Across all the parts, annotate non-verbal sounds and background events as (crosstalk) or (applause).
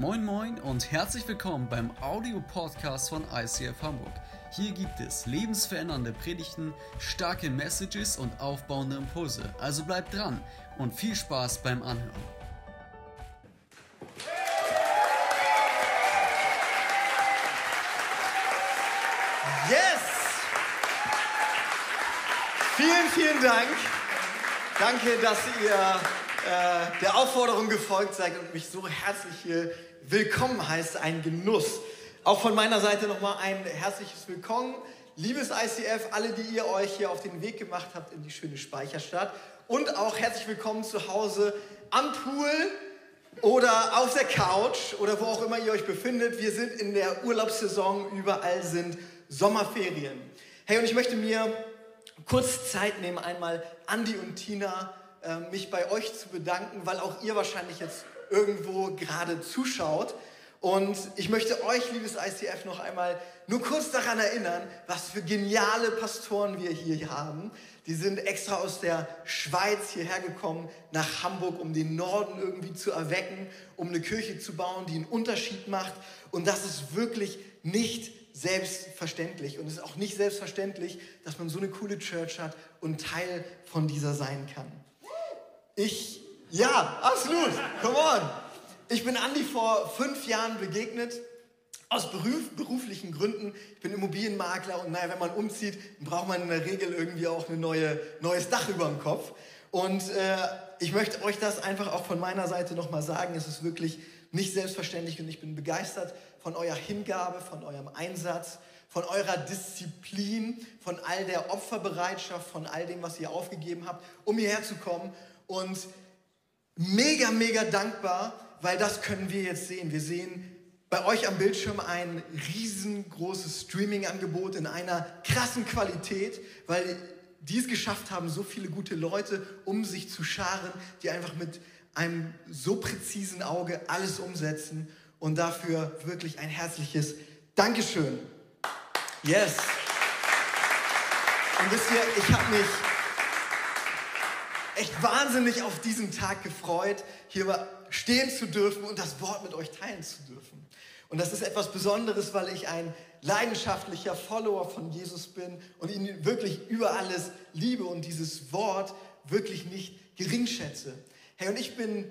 Moin Moin und herzlich willkommen beim Audio-Podcast von ICF Hamburg. Hier gibt es lebensverändernde Predigten, starke Messages und aufbauende Impulse. Also bleibt dran und viel Spaß beim Anhören. Yes! Vielen, vielen Dank. Danke, dass ihr äh, der Aufforderung gefolgt seid und mich so herzlich hier willkommen heißt. Ein Genuss. Auch von meiner Seite nochmal ein herzliches Willkommen. Liebes ICF, alle, die ihr euch hier auf den Weg gemacht habt in die schöne Speicherstadt. Und auch herzlich willkommen zu Hause am Pool oder auf der Couch oder wo auch immer ihr euch befindet. Wir sind in der Urlaubssaison, überall sind Sommerferien. Hey, und ich möchte mir kurz Zeit nehmen, einmal Andi und Tina mich bei euch zu bedanken, weil auch ihr wahrscheinlich jetzt irgendwo gerade zuschaut. Und ich möchte euch, liebes ICF, noch einmal nur kurz daran erinnern, was für geniale Pastoren wir hier haben. Die sind extra aus der Schweiz hierher gekommen, nach Hamburg, um den Norden irgendwie zu erwecken, um eine Kirche zu bauen, die einen Unterschied macht. Und das ist wirklich nicht selbstverständlich. Und es ist auch nicht selbstverständlich, dass man so eine coole Church hat und Teil von dieser sein kann. Ich, ja, absolut, come on. Ich bin Andi vor fünf Jahren begegnet, aus beruf, beruflichen Gründen. Ich bin Immobilienmakler und naja, wenn man umzieht, braucht man in der Regel irgendwie auch ein neue, neues Dach über dem Kopf. Und äh, ich möchte euch das einfach auch von meiner Seite nochmal sagen. Es ist wirklich nicht selbstverständlich und ich bin begeistert von eurer Hingabe, von eurem Einsatz, von eurer Disziplin, von all der Opferbereitschaft, von all dem, was ihr aufgegeben habt, um hierher zu kommen. Und mega, mega dankbar, weil das können wir jetzt sehen. Wir sehen bei euch am Bildschirm ein riesengroßes Streaming-Angebot in einer krassen Qualität, weil die es geschafft haben, so viele gute Leute um sich zu scharen, die einfach mit einem so präzisen Auge alles umsetzen und dafür wirklich ein herzliches Dankeschön. Yes. Und wisst ihr, ich habe mich echt wahnsinnig auf diesen Tag gefreut, hier stehen zu dürfen und das Wort mit euch teilen zu dürfen. Und das ist etwas Besonderes, weil ich ein leidenschaftlicher Follower von Jesus bin und ihn wirklich über alles liebe und dieses Wort wirklich nicht gering schätze. Hey, und ich bin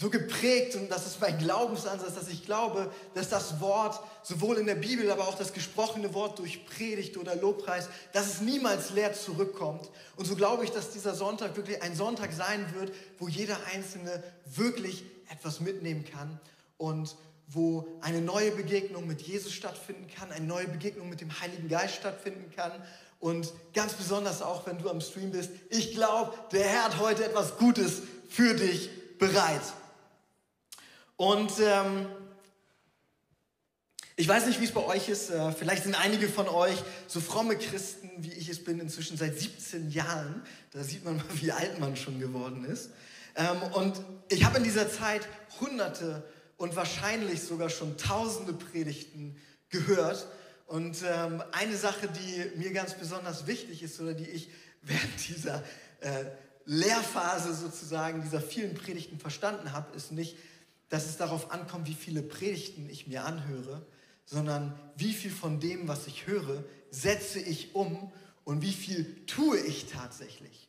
so geprägt und das ist mein Glaubensansatz, dass ich glaube, dass das Wort sowohl in der Bibel, aber auch das gesprochene Wort durch Predigt oder Lobpreis, dass es niemals leer zurückkommt. Und so glaube ich, dass dieser Sonntag wirklich ein Sonntag sein wird, wo jeder Einzelne wirklich etwas mitnehmen kann und wo eine neue Begegnung mit Jesus stattfinden kann, eine neue Begegnung mit dem Heiligen Geist stattfinden kann und ganz besonders auch, wenn du am Stream bist. Ich glaube, der Herr hat heute etwas Gutes für dich bereit. Und ähm, ich weiß nicht, wie es bei euch ist. Äh, vielleicht sind einige von euch so fromme Christen, wie ich es bin, inzwischen seit 17 Jahren. Da sieht man mal, (laughs) wie alt man schon geworden ist. Ähm, und ich habe in dieser Zeit hunderte und wahrscheinlich sogar schon tausende Predigten gehört. Und ähm, eine Sache, die mir ganz besonders wichtig ist oder die ich (laughs) während dieser äh, Lehrphase sozusagen, dieser vielen Predigten verstanden habe, ist nicht, dass es darauf ankommt, wie viele Predigten ich mir anhöre, sondern wie viel von dem, was ich höre, setze ich um und wie viel tue ich tatsächlich.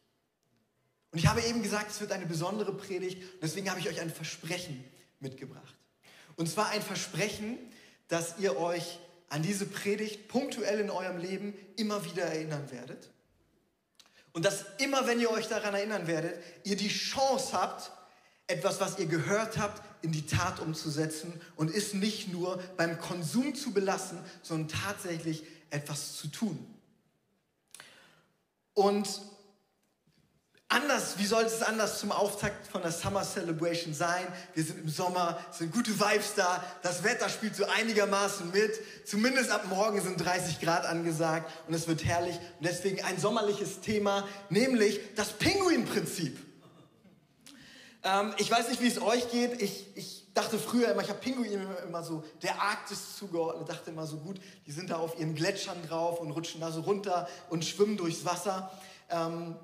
Und ich habe eben gesagt, es wird eine besondere Predigt und deswegen habe ich euch ein Versprechen mitgebracht. Und zwar ein Versprechen, dass ihr euch an diese Predigt punktuell in eurem Leben immer wieder erinnern werdet. Und dass immer, wenn ihr euch daran erinnern werdet, ihr die Chance habt, etwas, was ihr gehört habt, in die Tat umzusetzen und ist nicht nur beim Konsum zu belassen, sondern tatsächlich etwas zu tun. Und anders, wie soll es anders zum Auftakt von der Summer Celebration sein? Wir sind im Sommer, es sind gute Vibes da, das Wetter spielt so einigermaßen mit, zumindest ab morgen sind 30 Grad angesagt und es wird herrlich und deswegen ein sommerliches Thema, nämlich das Pinguin-Prinzip. Ähm, ich weiß nicht, wie es euch geht. Ich, ich dachte früher immer, ich habe Pinguine immer so der Arktis zugeordnet, dachte immer so gut, die sind da auf ihren Gletschern drauf und rutschen da so runter und schwimmen durchs Wasser. Ähm,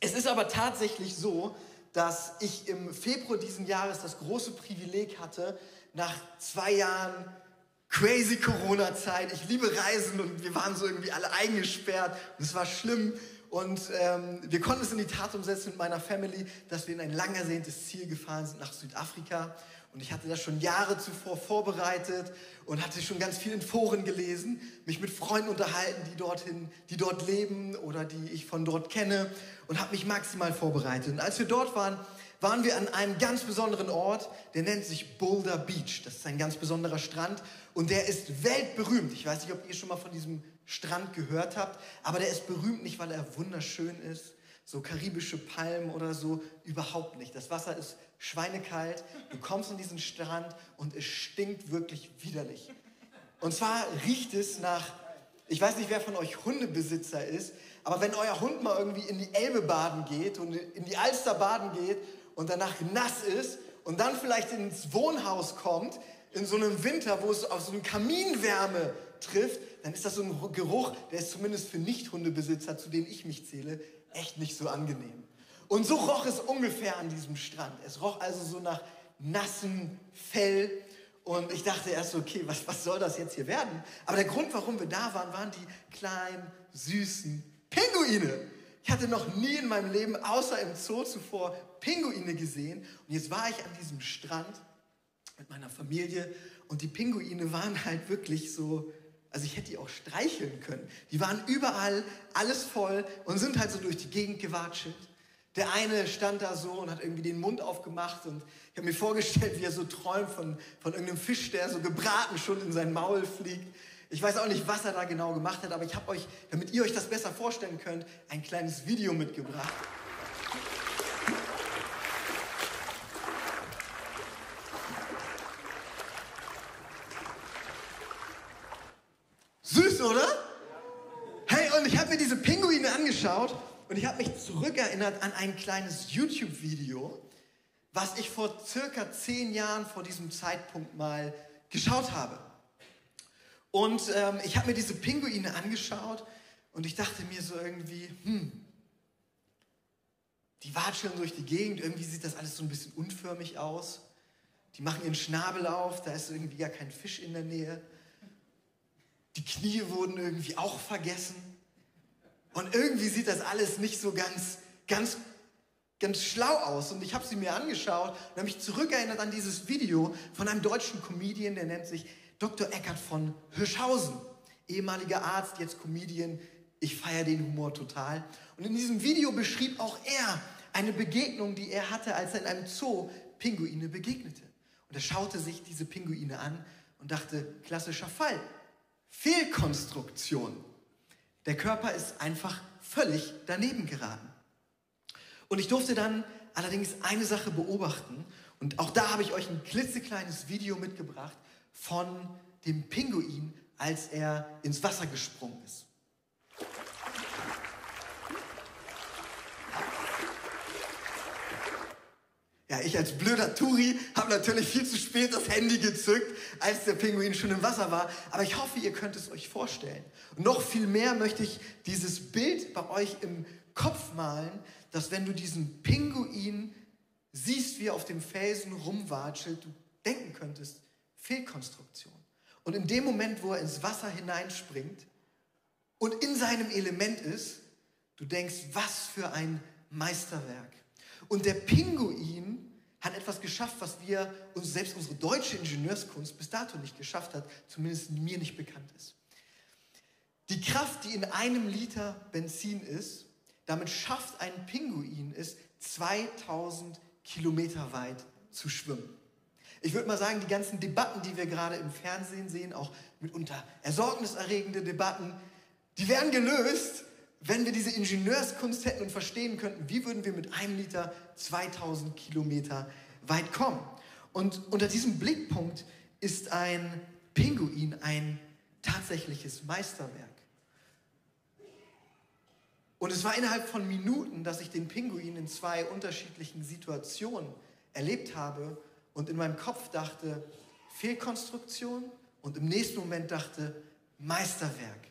es ist aber tatsächlich so, dass ich im Februar diesen Jahres das große Privileg hatte, nach zwei Jahren crazy Corona-Zeit, ich liebe Reisen und wir waren so irgendwie alle eingesperrt und es war schlimm. Und ähm, wir konnten es in die Tat umsetzen mit meiner Family, dass wir in ein lang ersehntes Ziel gefahren sind nach Südafrika. Und ich hatte das schon Jahre zuvor vorbereitet und hatte schon ganz viel in Foren gelesen, mich mit Freunden unterhalten, die dorthin, die dort leben oder die ich von dort kenne und habe mich maximal vorbereitet. Und als wir dort waren, waren wir an einem ganz besonderen Ort, der nennt sich Boulder Beach. Das ist ein ganz besonderer Strand und der ist weltberühmt. Ich weiß nicht, ob ihr schon mal von diesem Strand gehört habt, aber der ist berühmt nicht, weil er wunderschön ist, so karibische Palmen oder so, überhaupt nicht. Das Wasser ist schweinekalt, du kommst an diesen Strand und es stinkt wirklich widerlich. Und zwar riecht es nach, ich weiß nicht, wer von euch Hundebesitzer ist, aber wenn euer Hund mal irgendwie in die Elbe baden geht und in die Alster baden geht und danach nass ist und dann vielleicht ins Wohnhaus kommt, in so einem Winter, wo es auf so eine Kaminwärme trifft, dann ist das so ein Geruch, der ist zumindest für Nicht-Hundebesitzer, zu denen ich mich zähle, echt nicht so angenehm. Und so roch es ungefähr an diesem Strand. Es roch also so nach nassem Fell. Und ich dachte erst so, okay, was, was soll das jetzt hier werden? Aber der Grund, warum wir da waren, waren die kleinen, süßen Pinguine. Ich hatte noch nie in meinem Leben, außer im Zoo zuvor, Pinguine gesehen. Und jetzt war ich an diesem Strand mit meiner Familie und die Pinguine waren halt wirklich so, also ich hätte die auch streicheln können. Die waren überall, alles voll und sind halt so durch die Gegend gewatschelt. Der eine stand da so und hat irgendwie den Mund aufgemacht und ich habe mir vorgestellt, wie er so träumt von, von irgendeinem Fisch, der so gebraten schon in sein Maul fliegt. Ich weiß auch nicht, was er da genau gemacht hat, aber ich habe euch, damit ihr euch das besser vorstellen könnt, ein kleines Video mitgebracht. Oder? Hey, und ich habe mir diese Pinguine angeschaut und ich habe mich zurückerinnert an ein kleines YouTube-Video, was ich vor circa zehn Jahren vor diesem Zeitpunkt mal geschaut habe. Und ähm, ich habe mir diese Pinguine angeschaut und ich dachte mir so irgendwie, hm, die watscheln durch die Gegend, irgendwie sieht das alles so ein bisschen unförmig aus. Die machen ihren Schnabel auf, da ist irgendwie gar kein Fisch in der Nähe. Die Knie wurden irgendwie auch vergessen. Und irgendwie sieht das alles nicht so ganz, ganz, ganz schlau aus. Und ich habe sie mir angeschaut und habe mich zurückerinnert an dieses Video von einem deutschen Comedian, der nennt sich Dr. Eckert von Hirschhausen. Ehemaliger Arzt, jetzt Comedian. Ich feiere den Humor total. Und in diesem Video beschrieb auch er eine Begegnung, die er hatte, als er in einem Zoo Pinguine begegnete. Und er schaute sich diese Pinguine an und dachte, klassischer Fall. Fehlkonstruktion. Der Körper ist einfach völlig daneben geraten. Und ich durfte dann allerdings eine Sache beobachten. Und auch da habe ich euch ein klitzekleines Video mitgebracht von dem Pinguin, als er ins Wasser gesprungen ist. Ja, ich als blöder Turi habe natürlich viel zu spät das Handy gezückt, als der Pinguin schon im Wasser war. Aber ich hoffe, ihr könnt es euch vorstellen. Und noch viel mehr möchte ich dieses Bild bei euch im Kopf malen, dass wenn du diesen Pinguin siehst, wie er auf dem Felsen rumwatschelt, du denken könntest, Fehlkonstruktion. Und in dem Moment, wo er ins Wasser hineinspringt und in seinem Element ist, du denkst, was für ein Meisterwerk. Und der Pinguin hat etwas geschafft, was wir uns selbst unsere deutsche Ingenieurskunst bis dato nicht geschafft hat, zumindest mir nicht bekannt ist. Die Kraft, die in einem Liter Benzin ist, damit schafft ein Pinguin es, 2000 Kilometer weit zu schwimmen. Ich würde mal sagen, die ganzen Debatten, die wir gerade im Fernsehen sehen, auch mitunter ersorgniserregende Debatten, die werden gelöst, wenn wir diese Ingenieurskunst hätten und verstehen könnten, wie würden wir mit einem Liter 2000 Kilometer weit kommen. Und unter diesem Blickpunkt ist ein Pinguin ein tatsächliches Meisterwerk. Und es war innerhalb von Minuten, dass ich den Pinguin in zwei unterschiedlichen Situationen erlebt habe und in meinem Kopf dachte, Fehlkonstruktion und im nächsten Moment dachte, Meisterwerk.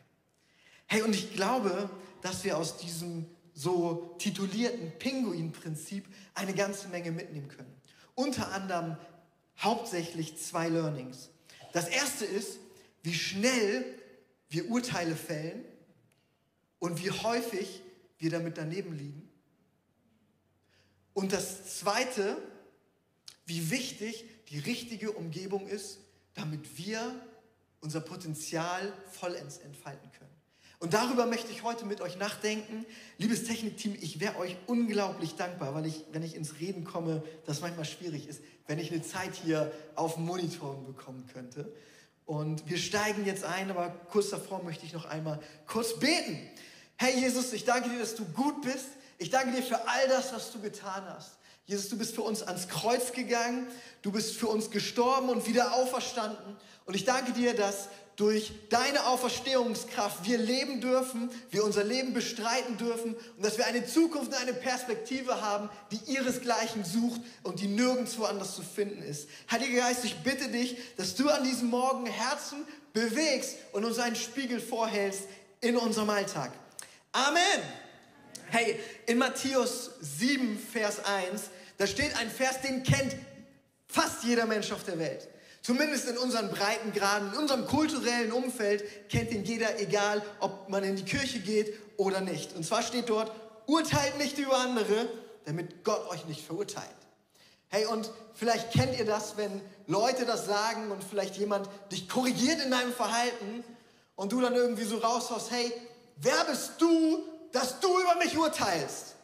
Hey, und ich glaube, dass wir aus diesem so titulierten Pinguin-Prinzip eine ganze Menge mitnehmen können. Unter anderem hauptsächlich zwei Learnings. Das erste ist, wie schnell wir Urteile fällen und wie häufig wir damit daneben liegen. Und das zweite, wie wichtig die richtige Umgebung ist, damit wir unser Potenzial vollends entfalten können. Und darüber möchte ich heute mit euch nachdenken. Liebes Technikteam, ich wäre euch unglaublich dankbar, weil ich, wenn ich ins Reden komme, das manchmal schwierig ist, wenn ich eine Zeit hier auf dem Monitor bekommen könnte. Und wir steigen jetzt ein, aber kurz davor möchte ich noch einmal kurz beten. Hey Jesus, ich danke dir, dass du gut bist. Ich danke dir für all das, was du getan hast. Jesus, du bist für uns ans Kreuz gegangen, du bist für uns gestorben und wieder auferstanden. Und ich danke dir, dass durch deine Auferstehungskraft wir leben dürfen, wir unser Leben bestreiten dürfen und dass wir eine Zukunft und eine Perspektive haben, die ihresgleichen sucht und die nirgendwo anders zu finden ist. Heiliger Geist, ich bitte dich, dass du an diesem Morgen Herzen bewegst und uns einen Spiegel vorhältst in unserem Alltag. Amen. Hey, in Matthäus 7, Vers 1, da steht ein Vers, den kennt fast jeder Mensch auf der Welt. Zumindest in unseren Breitengraden, in unserem kulturellen Umfeld kennt ihn jeder, egal ob man in die Kirche geht oder nicht. Und zwar steht dort, urteilt nicht über andere, damit Gott euch nicht verurteilt. Hey, und vielleicht kennt ihr das, wenn Leute das sagen und vielleicht jemand dich korrigiert in deinem Verhalten und du dann irgendwie so raushaust, hey, wer bist du, dass du über mich urteilst?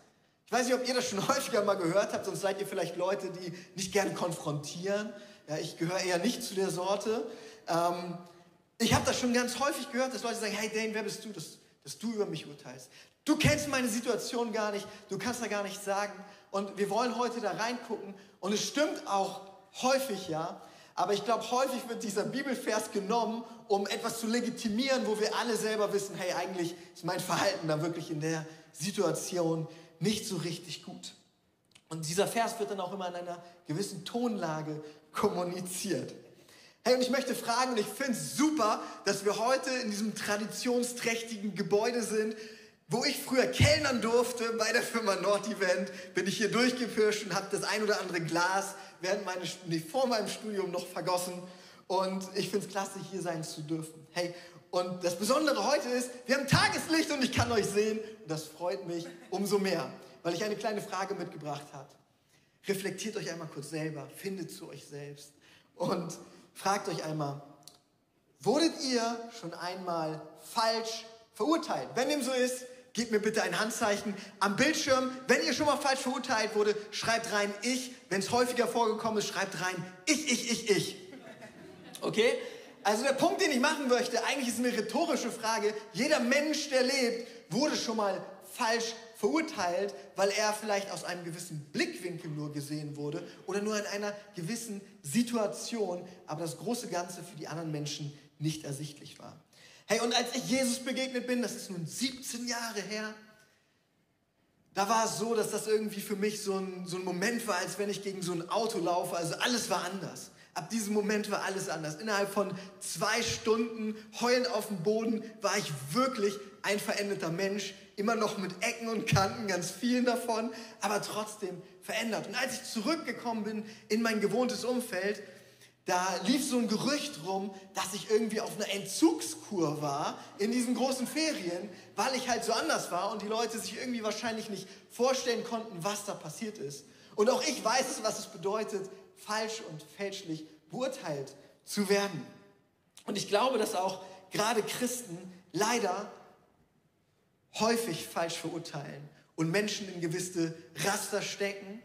Ich weiß nicht, ob ihr das schon (laughs) häufiger mal gehört habt, sonst seid ihr vielleicht Leute, die nicht gerne konfrontieren ja, ich gehöre eher nicht zu der Sorte. Ähm, ich habe das schon ganz häufig gehört, dass Leute sagen, hey Dane, wer bist du, dass, dass du über mich urteilst? Du kennst meine Situation gar nicht, du kannst da gar nichts sagen. Und wir wollen heute da reingucken. Und es stimmt auch häufig, ja. Aber ich glaube, häufig wird dieser Bibelvers genommen, um etwas zu legitimieren, wo wir alle selber wissen, hey, eigentlich ist mein Verhalten da wirklich in der Situation nicht so richtig gut. Und dieser Vers wird dann auch immer in einer gewissen Tonlage kommuniziert. Hey, und ich möchte fragen, und ich finde es super, dass wir heute in diesem traditionsträchtigen Gebäude sind, wo ich früher kellnern durfte bei der Firma Nordevent, bin ich hier durchgepirscht und habe das ein oder andere Glas während meines, nee, vor meinem Studium noch vergossen. Und ich finde es klasse, hier sein zu dürfen. Hey, und das Besondere heute ist, wir haben Tageslicht und ich kann euch sehen. Und das freut mich umso mehr, weil ich eine kleine Frage mitgebracht habe. Reflektiert euch einmal kurz selber, findet zu euch selbst und fragt euch einmal, wurdet ihr schon einmal falsch verurteilt? Wenn dem so ist, gebt mir bitte ein Handzeichen am Bildschirm. Wenn ihr schon mal falsch verurteilt wurde, schreibt rein ich. Wenn es häufiger vorgekommen ist, schreibt rein ich, ich, ich, ich. Okay? Also der Punkt, den ich machen möchte, eigentlich ist eine rhetorische Frage. Jeder Mensch, der lebt, wurde schon mal falsch verurteilt, weil er vielleicht aus einem gewissen Blickwinkel nur gesehen wurde oder nur in einer gewissen Situation, aber das große Ganze für die anderen Menschen nicht ersichtlich war. Hey, und als ich Jesus begegnet bin, das ist nun 17 Jahre her, da war es so, dass das irgendwie für mich so ein, so ein Moment war, als wenn ich gegen so ein Auto laufe. Also alles war anders. Ab diesem Moment war alles anders. Innerhalb von zwei Stunden heulend auf dem Boden war ich wirklich ein veränderter Mensch, immer noch mit Ecken und Kanten, ganz vielen davon, aber trotzdem verändert. Und als ich zurückgekommen bin in mein gewohntes Umfeld, da lief so ein Gerücht rum, dass ich irgendwie auf einer Entzugskur war in diesen großen Ferien, weil ich halt so anders war und die Leute sich irgendwie wahrscheinlich nicht vorstellen konnten, was da passiert ist. Und auch ich weiß, was es bedeutet, falsch und fälschlich beurteilt zu werden. Und ich glaube, dass auch gerade Christen leider häufig falsch verurteilen und Menschen in gewisse Raster stecken.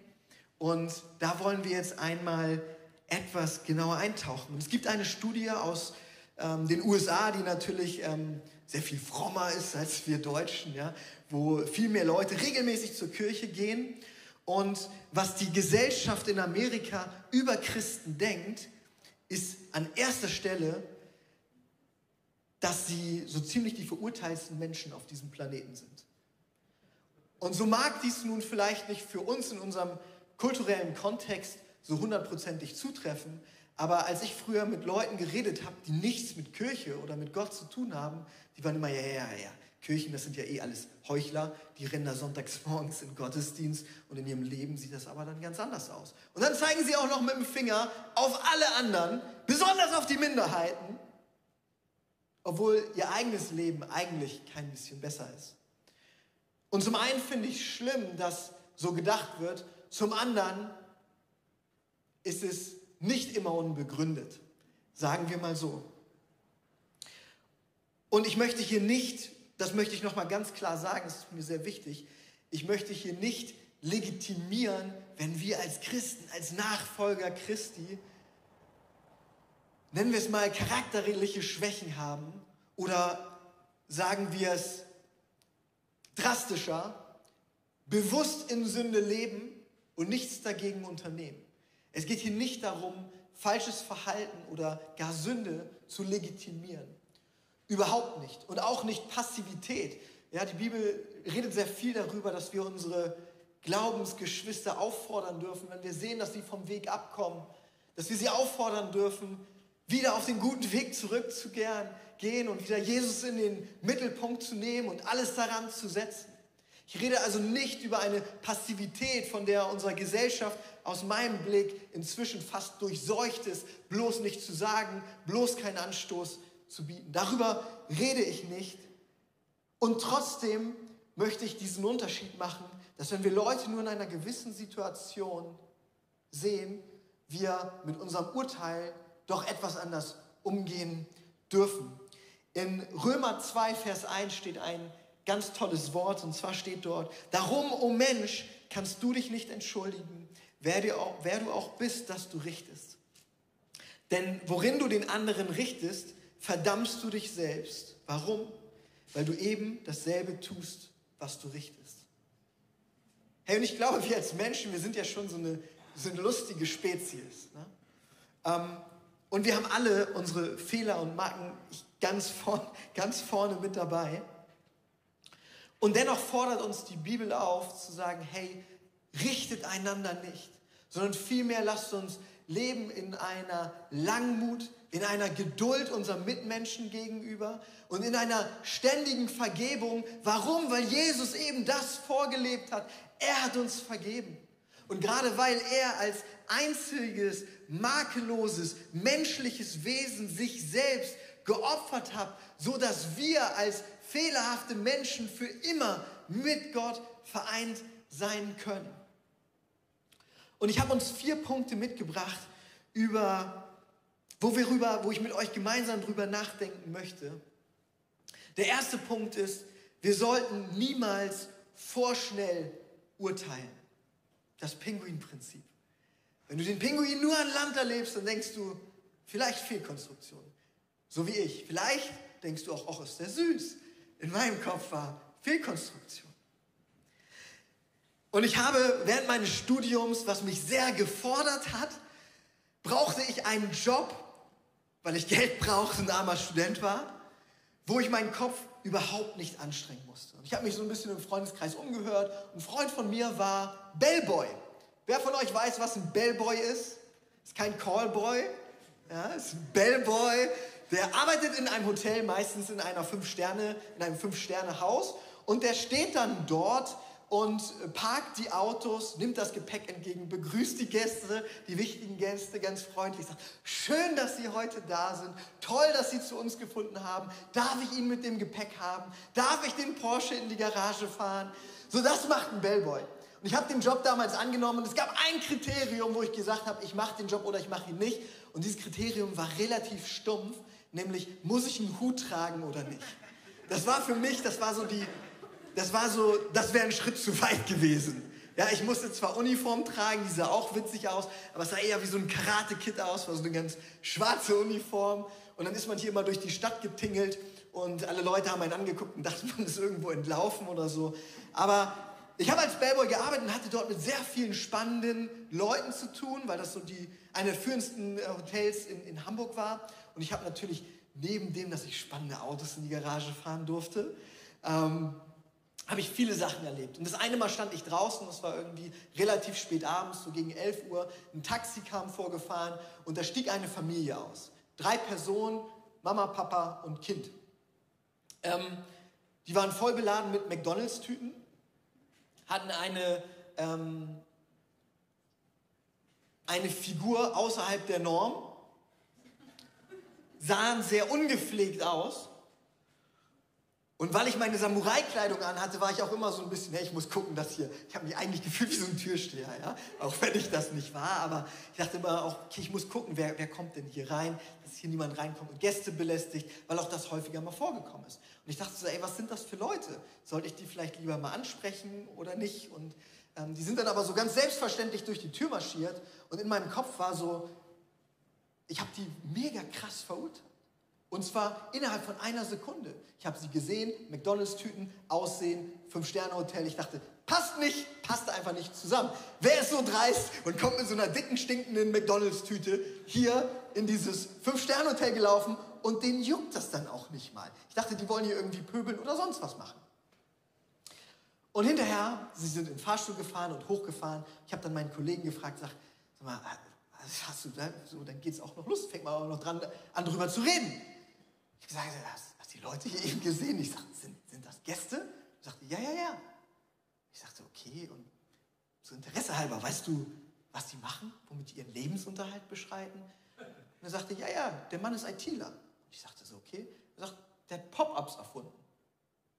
Und da wollen wir jetzt einmal etwas genauer eintauchen. Es gibt eine Studie aus ähm, den USA, die natürlich ähm, sehr viel frommer ist als wir Deutschen, ja, wo viel mehr Leute regelmäßig zur Kirche gehen. Und was die Gesellschaft in Amerika über Christen denkt, ist an erster Stelle dass sie so ziemlich die verurteilten Menschen auf diesem Planeten sind. Und so mag dies nun vielleicht nicht für uns in unserem kulturellen Kontext so hundertprozentig zutreffen, aber als ich früher mit Leuten geredet habe, die nichts mit Kirche oder mit Gott zu tun haben, die waren immer, ja, ja, ja, Kirchen, das sind ja eh alles Heuchler, die rennen da sonntags (laughs) morgens in Gottesdienst und in ihrem Leben sieht das aber dann ganz anders aus. Und dann zeigen sie auch noch mit dem Finger auf alle anderen, besonders auf die Minderheiten, obwohl ihr eigenes Leben eigentlich kein bisschen besser ist. Und zum einen finde ich schlimm, dass so gedacht wird, zum anderen ist es nicht immer unbegründet, sagen wir mal so. Und ich möchte hier nicht das möchte ich nochmal ganz klar sagen, das ist mir sehr wichtig. Ich möchte hier nicht legitimieren, wenn wir als Christen, als Nachfolger Christi, nennen wir es mal, charakterliche Schwächen haben oder sagen wir es drastischer, bewusst in Sünde leben und nichts dagegen unternehmen. Es geht hier nicht darum, falsches Verhalten oder gar Sünde zu legitimieren. Überhaupt nicht. Und auch nicht Passivität. Ja, die Bibel redet sehr viel darüber, dass wir unsere Glaubensgeschwister auffordern dürfen, wenn wir sehen, dass sie vom Weg abkommen, dass wir sie auffordern dürfen, wieder auf den guten Weg zurückzugehen und wieder Jesus in den Mittelpunkt zu nehmen und alles daran zu setzen. Ich rede also nicht über eine Passivität, von der unsere Gesellschaft aus meinem Blick inzwischen fast durchseucht ist, bloß nicht zu sagen, bloß kein Anstoß zu bieten. Darüber rede ich nicht. Und trotzdem möchte ich diesen Unterschied machen, dass wenn wir Leute nur in einer gewissen Situation sehen, wir mit unserem Urteil doch etwas anders umgehen dürfen. In Römer 2, Vers 1 steht ein ganz tolles Wort und zwar steht dort, darum, o oh Mensch, kannst du dich nicht entschuldigen, wer, du auch, wer du auch bist, dass du richtest. Denn worin du den anderen richtest, verdammst du dich selbst. Warum? Weil du eben dasselbe tust, was du richtest. Hey, und ich glaube, wir als Menschen, wir sind ja schon so eine, so eine lustige Spezies. Ne? Ähm, und wir haben alle unsere Fehler und Macken ganz, vorn, (laughs) ganz vorne mit dabei. Und dennoch fordert uns die Bibel auf zu sagen, hey, richtet einander nicht, sondern vielmehr lasst uns leben in einer Langmut, in einer Geduld unserem Mitmenschen gegenüber und in einer ständigen Vergebung. Warum? Weil Jesus eben das vorgelebt hat. Er hat uns vergeben. Und gerade weil er als einziges, makelloses, menschliches Wesen sich selbst geopfert hat, so dass wir als fehlerhafte Menschen für immer mit Gott vereint sein können. Und ich habe uns vier Punkte mitgebracht, über wo, wir rüber, wo ich mit euch gemeinsam drüber nachdenken möchte. Der erste Punkt ist, wir sollten niemals vorschnell urteilen. Das Pinguinprinzip. Wenn du den Pinguin nur an Land erlebst, dann denkst du, vielleicht Fehlkonstruktion. So wie ich. Vielleicht denkst du auch, ach, ist der süß. In meinem Kopf war Fehlkonstruktion. Und ich habe während meines Studiums, was mich sehr gefordert hat, brauchte ich einen Job, weil ich Geld brauchte und armer Student war, wo ich meinen Kopf überhaupt nicht anstrengen musste. Und ich habe mich so ein bisschen im Freundeskreis umgehört. Ein Freund von mir war Bellboy. Wer von euch weiß, was ein Bellboy ist? Ist kein Callboy, ja, ist ein Bellboy. Der arbeitet in einem Hotel, meistens in einer fünf Sterne, in einem fünf Sterne Haus, und der steht dann dort und parkt die Autos, nimmt das Gepäck entgegen, begrüßt die Gäste, die wichtigen Gäste ganz freundlich, sagt, schön, dass Sie heute da sind, toll, dass Sie zu uns gefunden haben, darf ich Ihnen mit dem Gepäck haben, darf ich den Porsche in die Garage fahren? So, das macht ein Bellboy. Und ich habe den Job damals angenommen und es gab ein Kriterium, wo ich gesagt habe, ich mache den Job oder ich mache ihn nicht. Und dieses Kriterium war relativ stumpf, nämlich muss ich einen Hut tragen oder nicht. Das war für mich, das war so die, das war so, das wäre ein Schritt zu weit gewesen. Ja, ich musste zwar Uniform tragen, die sah auch witzig aus, aber es sah eher wie so ein Karate-Kit aus, war so eine ganz schwarze Uniform. Und dann ist man hier immer durch die Stadt getingelt und alle Leute haben einen angeguckt und dachten, man ist irgendwo entlaufen oder so. Aber ich habe als Bellboy gearbeitet und hatte dort mit sehr vielen spannenden Leuten zu tun, weil das so die, eine der führendsten äh, Hotels in, in Hamburg war. Und ich habe natürlich neben dem, dass ich spannende Autos in die Garage fahren durfte, ähm, habe ich viele Sachen erlebt. Und das eine Mal stand ich draußen, das war irgendwie relativ spät abends, so gegen 11 Uhr. Ein Taxi kam vorgefahren und da stieg eine Familie aus. Drei Personen, Mama, Papa und Kind. Ähm, Die waren voll beladen mit McDonalds-Tüten, hatten eine, ähm, eine Figur außerhalb der Norm, sahen sehr ungepflegt aus und weil ich meine Samurai-Kleidung anhatte, war ich auch immer so ein bisschen, hey, ich muss gucken, dass hier, ich habe mich eigentlich gefühlt wie so ein Türsteher, ja, auch wenn ich das nicht war, aber ich dachte immer auch, okay, ich muss gucken, wer, wer kommt denn hier rein, dass hier niemand reinkommt und Gäste belästigt, weil auch das häufiger mal vorgekommen ist. Und ich dachte so, ey, was sind das für Leute? Sollte ich die vielleicht lieber mal ansprechen oder nicht? Und ähm, die sind dann aber so ganz selbstverständlich durch die Tür marschiert und in meinem Kopf war so, ich habe die mega krass verurteilt. Und zwar innerhalb von einer Sekunde. Ich habe sie gesehen, McDonalds-Tüten, Aussehen, Fünf-Sterne-Hotel. Ich dachte, passt nicht, passt einfach nicht zusammen. Wer ist so dreist und kommt mit so einer dicken, stinkenden McDonalds-Tüte hier in dieses Fünf-Sterne-Hotel gelaufen und denen juckt das dann auch nicht mal. Ich dachte, die wollen hier irgendwie pöbeln oder sonst was machen. Und hinterher, sie sind in den Fahrstuhl gefahren und hochgefahren. Ich habe dann meinen Kollegen gefragt, sag, sag mal, hast du so, dann es auch noch Lust, fängt man auch noch dran an, drüber zu reden. Ich gesagt, hast, hast die Leute hier eben gesehen? Ich sagte, sind, sind das Gäste? Ich sagte, ja, ja, ja. Ich sagte, okay, und so Interesse halber, weißt du, was die machen, womit die ihren Lebensunterhalt beschreiten? Und er sagte, ja, ja, der Mann ist ITler. Ich sagte so, okay. Er sagt, der hat Pop-Ups erfunden.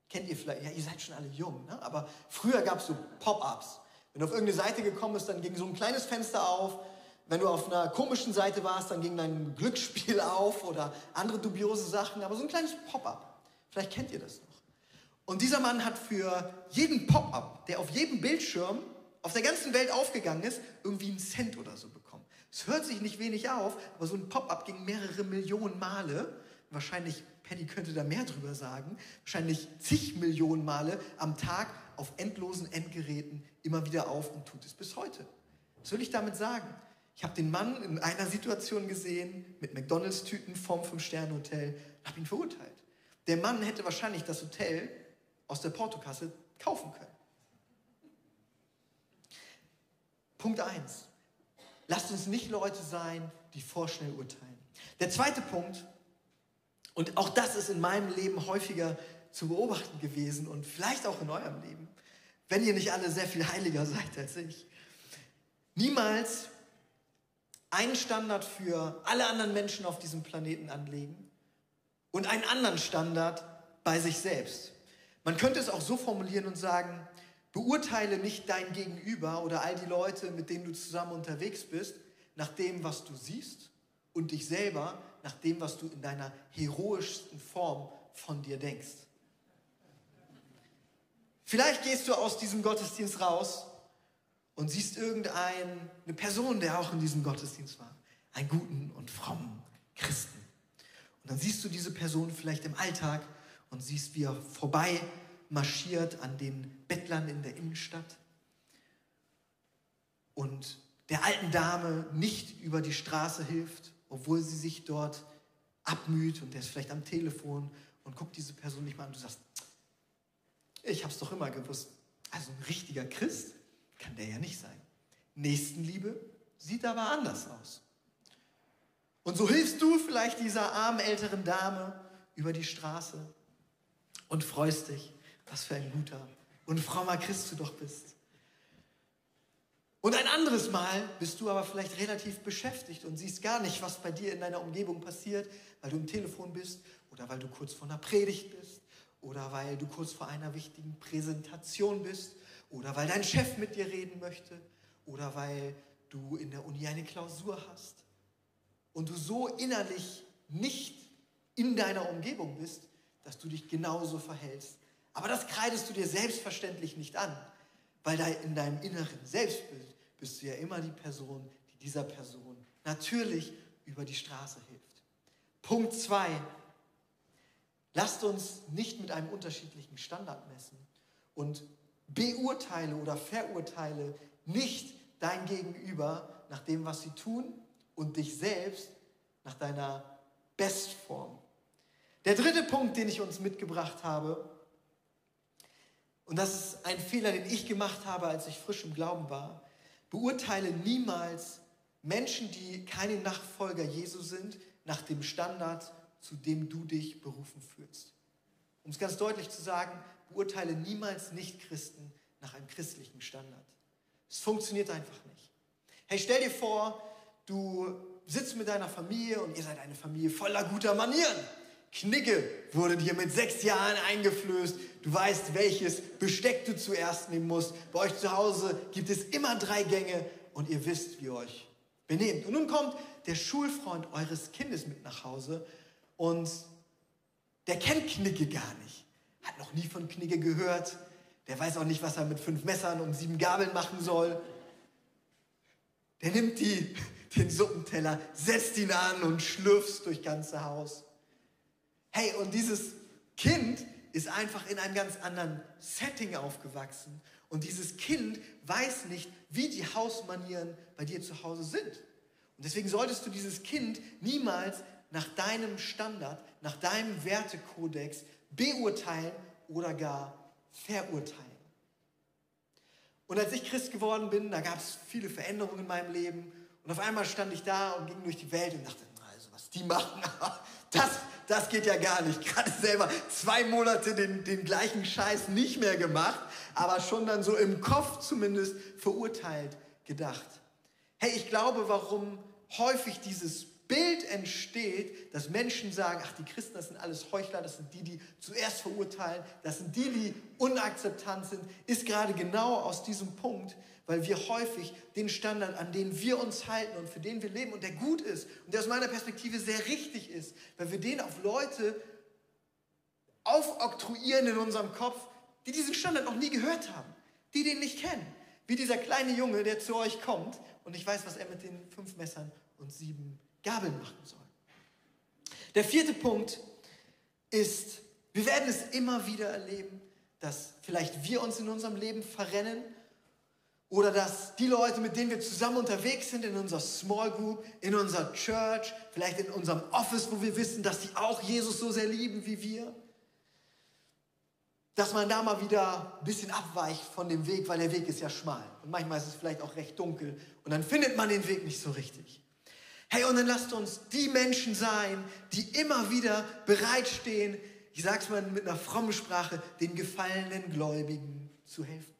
Kennt ihr vielleicht, ja, ihr seid schon alle jung, ne? aber früher gab es so Pop-Ups. Wenn du auf irgendeine Seite gekommen bist, dann ging so ein kleines Fenster auf wenn du auf einer komischen Seite warst, dann ging dein Glücksspiel (laughs) auf oder andere dubiose Sachen, aber so ein kleines Pop-up. Vielleicht kennt ihr das noch. Und dieser Mann hat für jeden Pop-up, der auf jedem Bildschirm auf der ganzen Welt aufgegangen ist, irgendwie einen Cent oder so bekommen. Es hört sich nicht wenig auf, aber so ein Pop-up ging mehrere Millionen Male. Wahrscheinlich, Paddy könnte da mehr drüber sagen, wahrscheinlich zig Millionen Male am Tag auf endlosen Endgeräten immer wieder auf und tut es bis heute. Was will ich damit sagen? Ich habe den Mann in einer Situation gesehen mit McDonalds-Tüten vom Fünf-Sterne-Hotel habe ihn verurteilt. Der Mann hätte wahrscheinlich das Hotel aus der Portokasse kaufen können. Punkt 1. Lasst uns nicht Leute sein, die vorschnell urteilen. Der zweite Punkt, und auch das ist in meinem Leben häufiger zu beobachten gewesen und vielleicht auch in eurem Leben, wenn ihr nicht alle sehr viel heiliger (laughs) seid als ich. Niemals einen Standard für alle anderen Menschen auf diesem Planeten anlegen und einen anderen Standard bei sich selbst. Man könnte es auch so formulieren und sagen, beurteile nicht dein Gegenüber oder all die Leute, mit denen du zusammen unterwegs bist, nach dem, was du siehst und dich selber nach dem, was du in deiner heroischsten Form von dir denkst. Vielleicht gehst du aus diesem Gottesdienst raus und siehst irgendeine Person, der auch in diesem Gottesdienst war, einen guten und frommen Christen. Und dann siehst du diese Person vielleicht im Alltag und siehst, wie er vorbei marschiert an den Bettlern in der Innenstadt und der alten Dame nicht über die Straße hilft, obwohl sie sich dort abmüht und der ist vielleicht am Telefon und guckt diese Person nicht mal an und du sagst, ich habe es doch immer gewusst. Also ein richtiger Christ, kann der ja nicht sein. Nächstenliebe sieht aber anders aus. Und so hilfst du vielleicht dieser armen älteren Dame über die Straße und freust dich, was für ein guter und frommer Christ du doch bist. Und ein anderes Mal bist du aber vielleicht relativ beschäftigt und siehst gar nicht, was bei dir in deiner Umgebung passiert, weil du im Telefon bist oder weil du kurz vor einer Predigt bist oder weil du kurz vor einer wichtigen Präsentation bist oder weil dein Chef mit dir reden möchte. Oder weil du in der Uni eine Klausur hast. Und du so innerlich nicht in deiner Umgebung bist, dass du dich genauso verhältst. Aber das kreidest du dir selbstverständlich nicht an, weil da in deinem inneren Selbstbild bist du ja immer die Person, die dieser Person natürlich über die Straße hilft. Punkt zwei: Lasst uns nicht mit einem unterschiedlichen Standard messen. Und beurteile oder verurteile nicht dein Gegenüber nach dem, was sie tun und dich selbst nach deiner Bestform. Der dritte Punkt, den ich uns mitgebracht habe, und das ist ein Fehler, den ich gemacht habe, als ich frisch im Glauben war, beurteile niemals Menschen, die keine Nachfolger Jesu sind, nach dem Standard, zu dem du dich berufen fühlst. Um es ganz deutlich zu sagen, beurteile niemals Nichtchristen nach einem christlichen Standard. Es funktioniert einfach nicht. Hey, stell dir vor, du sitzt mit deiner Familie und ihr seid eine Familie voller guter Manieren. Knicke wurde dir mit sechs Jahren eingeflößt. Du weißt, welches Besteck du zuerst nehmen musst. Bei euch zu Hause gibt es immer drei Gänge und ihr wisst, wie ihr euch benehmt. Und nun kommt der Schulfreund eures Kindes mit nach Hause und der kennt Knicke gar nicht. Hat noch nie von Knicke gehört. Der weiß auch nicht, was er mit fünf Messern und sieben Gabeln machen soll. Der nimmt die, den Suppenteller, setzt ihn an und schlürft durch ganze Haus. Hey, und dieses Kind ist einfach in einem ganz anderen Setting aufgewachsen. Und dieses Kind weiß nicht, wie die Hausmanieren bei dir zu Hause sind. Und deswegen solltest du dieses Kind niemals nach deinem Standard, nach deinem Wertekodex beurteilen oder gar verurteilen. Und als ich Christ geworden bin, da gab es viele Veränderungen in meinem Leben. Und auf einmal stand ich da und ging durch die Welt und dachte, also was die machen, (laughs) das, das geht ja gar nicht. Gerade selber zwei Monate den, den gleichen Scheiß nicht mehr gemacht, aber schon dann so im Kopf zumindest verurteilt gedacht. Hey, ich glaube, warum häufig dieses Bild entsteht, dass Menschen sagen, ach, die Christen, das sind alles Heuchler, das sind die, die zuerst verurteilen, das sind die, die unakzeptant sind, ist gerade genau aus diesem Punkt, weil wir häufig den Standard, an den wir uns halten und für den wir leben und der gut ist und der aus meiner Perspektive sehr richtig ist, weil wir den auf Leute aufoktroyieren in unserem Kopf, die diesen Standard noch nie gehört haben, die den nicht kennen. Wie dieser kleine Junge, der zu euch kommt und ich weiß, was er mit den fünf Messern und sieben Gabeln machen soll. Der vierte Punkt ist, wir werden es immer wieder erleben, dass vielleicht wir uns in unserem Leben verrennen oder dass die Leute, mit denen wir zusammen unterwegs sind, in unserer Small Group, in unserer Church, vielleicht in unserem Office, wo wir wissen, dass die auch Jesus so sehr lieben wie wir, dass man da mal wieder ein bisschen abweicht von dem Weg, weil der Weg ist ja schmal. Und manchmal ist es vielleicht auch recht dunkel und dann findet man den Weg nicht so richtig. Hey, und dann lasst uns die Menschen sein, die immer wieder bereitstehen, ich sag's mal mit einer frommen Sprache, den gefallenen Gläubigen zu helfen.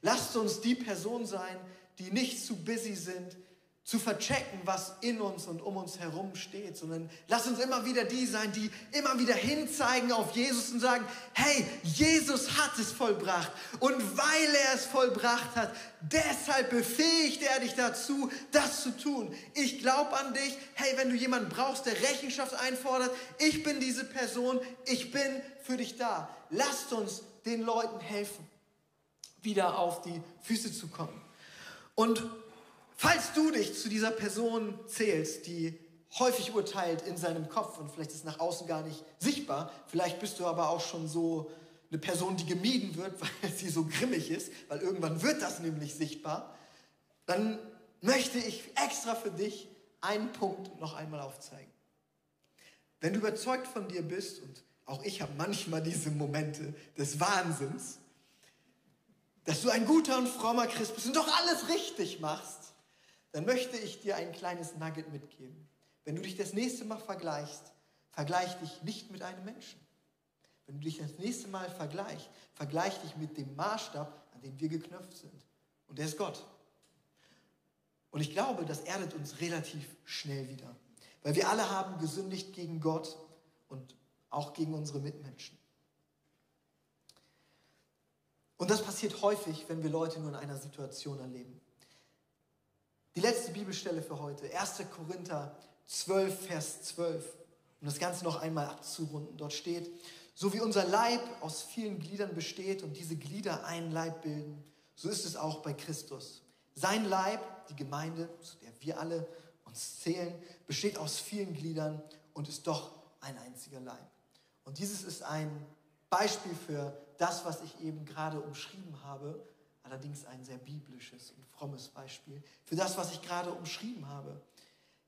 Lasst uns die Person sein, die nicht zu busy sind, zu verchecken, was in uns und um uns herum steht, sondern lass uns immer wieder die sein, die immer wieder hinzeigen auf Jesus und sagen, hey, Jesus hat es vollbracht und weil er es vollbracht hat, deshalb befähigt er dich dazu, das zu tun. Ich glaube an dich, hey, wenn du jemanden brauchst, der Rechenschaft einfordert, ich bin diese Person, ich bin für dich da. Lasst uns den Leuten helfen, wieder auf die Füße zu kommen. Und Falls du dich zu dieser Person zählst, die häufig urteilt in seinem Kopf und vielleicht ist nach außen gar nicht sichtbar, vielleicht bist du aber auch schon so eine Person, die gemieden wird, (laughs) weil sie so grimmig ist, weil irgendwann wird das nämlich sichtbar, dann möchte ich extra für dich einen Punkt noch einmal aufzeigen. Wenn du überzeugt von dir bist, und auch ich habe manchmal diese Momente des Wahnsinns, dass du ein guter und frommer Christ bist und doch alles richtig machst, dann möchte ich dir ein kleines Nugget mitgeben. Wenn du dich das nächste Mal vergleichst, vergleich dich nicht mit einem Menschen. Wenn du dich das nächste Mal vergleichst, vergleich dich mit dem Maßstab, an den wir geknöpft sind. Und der ist Gott. Und ich glaube, das erdet uns relativ schnell wieder. Weil wir alle haben gesündigt gegen Gott und auch gegen unsere Mitmenschen. Und das passiert häufig, wenn wir Leute nur in einer Situation erleben. Die letzte Bibelstelle für heute, 1. Korinther 12, Vers 12, um das Ganze noch einmal abzurunden. Dort steht, so wie unser Leib aus vielen Gliedern besteht und diese Glieder einen Leib bilden, so ist es auch bei Christus. Sein Leib, die Gemeinde, zu der wir alle uns zählen, besteht aus vielen Gliedern und ist doch ein einziger Leib. Und dieses ist ein Beispiel für das, was ich eben gerade umschrieben habe, allerdings ein sehr biblisches und frommes Beispiel für das, was ich gerade umschrieben habe.